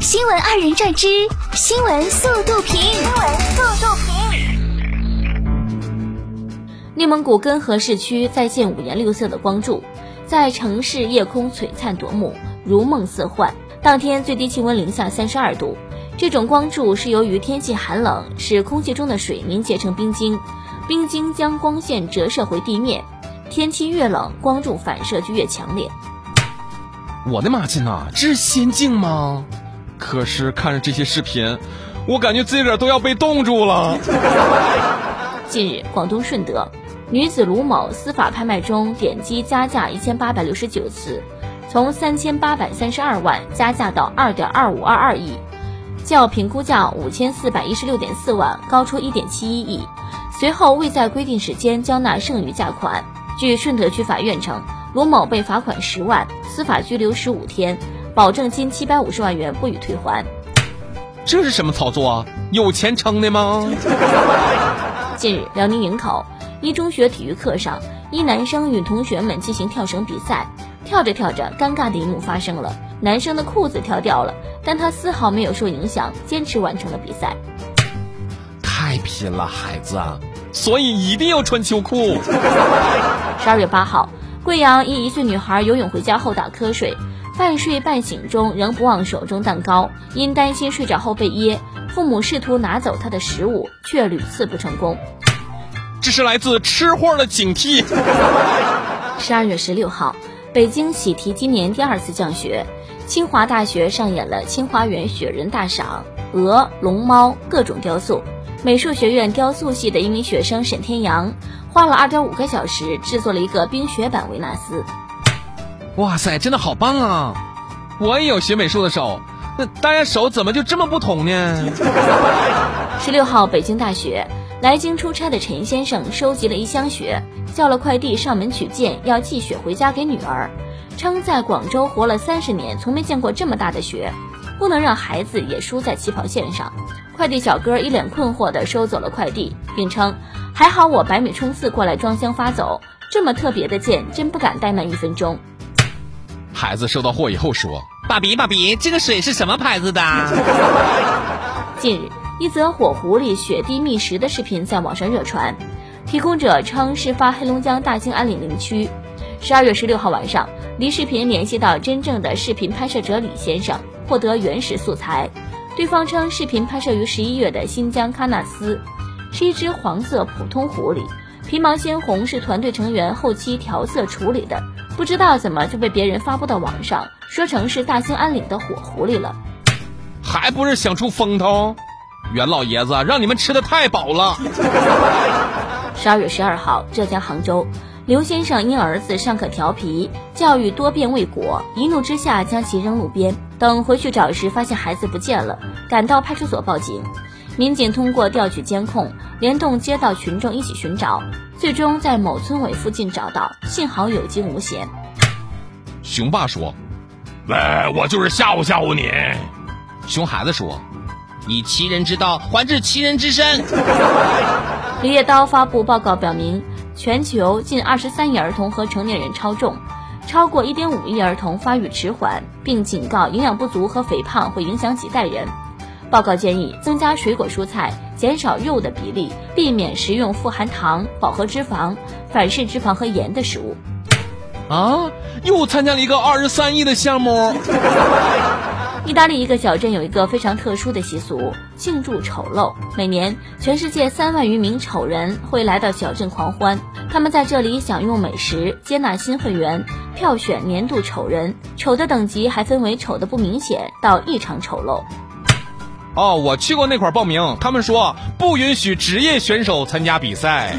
新闻二人转之新闻速度评。新闻速度评。内蒙古根河市区再现五颜六色的光柱，在城市夜空璀璨夺目，如梦似幻。当天最低气温零下三十二度。这种光柱是由于天气寒冷，使空气中的水凝结成冰晶，冰晶将光线折射回地面。天气越冷，光柱反射就越强烈。我的妈亲呐，这是仙境吗？可是看着这些视频，我感觉自己都要被冻住了。近日，广东顺德女子卢某司法拍卖中点击加价一千八百六十九次，从三千八百三十二万加价到二点二五二二亿。较评估价五千四百一十六点四万高出一点七一亿，随后未在规定时间交纳剩余价款。据顺德区法院称，卢某被罚款十万，司法拘留十五天，保证金七百五十万元不予退还。这是什么操作啊？有钱撑的吗？近日，辽宁营口一中学体育课上，一男生与同学们进行跳绳比赛，跳着跳着，尴尬的一幕发生了，男生的裤子跳掉了。但他丝毫没有受影响，坚持完成了比赛。太拼了，孩子啊！所以一定要穿秋裤。十二月八号，贵阳一一岁女孩游泳回家后打瞌睡，半睡半醒中仍不忘手中蛋糕，因担心睡着后被噎，父母试图拿走他的食物，却屡次不成功。这是来自吃货的警惕。十二月十六号，北京喜提今年第二次降雪。清华大学上演了清华园雪人大赏，鹅、龙猫各种雕塑。美术学院雕塑系的一名学生沈天阳，花了二点五个小时制作了一个冰雪版维纳斯。哇塞，真的好棒啊！我也有学美术的手，那大家手怎么就这么不同呢？十六号，北京大学来京出差的陈先生收集了一箱雪，叫了快递上门取件，要寄雪回家给女儿。称在广州活了三十年，从没见过这么大的雪，不能让孩子也输在起跑线上。快递小哥一脸困惑地收走了快递，并称：“还好我百米冲刺过来装箱发走，这么特别的件，真不敢怠慢一分钟。”孩子收到货以后说：“爸比，爸比，这个水是什么牌子的？” 近日，一则火狐狸雪地觅食的视频在网上热传，提供者称事发黑龙江大兴安岭林区。十二月十六号晚上。离视频联系到真正的视频拍摄者李先生，获得原始素材。对方称视频拍摄于十一月的新疆喀纳斯，是一只黄色普通狐狸，皮毛鲜红，是团队成员后期调色处理的。不知道怎么就被别人发布到网上，说成是大兴安岭的火狐狸了，还不是想出风头？袁老爷子让你们吃的太饱了。十二月十二号，浙江杭州。刘先生因儿子上课调皮，教育多遍未果，一怒之下将其扔路边。等回去找时，发现孩子不见了，赶到派出所报警。民警通过调取监控，联动街道群众一起寻找，最终在某村委附近找到，幸好有惊无险。熊爸说：“喂，我就是吓唬吓唬你。”熊孩子说：“以其人之道还治其人之身。”李叶刀发布报告表明。全球近二十三亿儿童和成年人超重，超过一点五亿儿童发育迟缓，并警告营养不足和肥胖会影响几代人。报告建议增加水果蔬菜，减少肉的比例，避免食用富含糖、饱和脂肪、反式脂肪和盐的食物。啊，又参加了一个二十三亿的项目。意大利一个小镇有一个非常特殊的习俗，庆祝丑陋。每年，全世界三万余名丑人会来到小镇狂欢。他们在这里享用美食，接纳新会员，票选年度丑人。丑的等级还分为丑的不明显到异常丑陋。哦，我去过那块报名，他们说不允许职业选手参加比赛。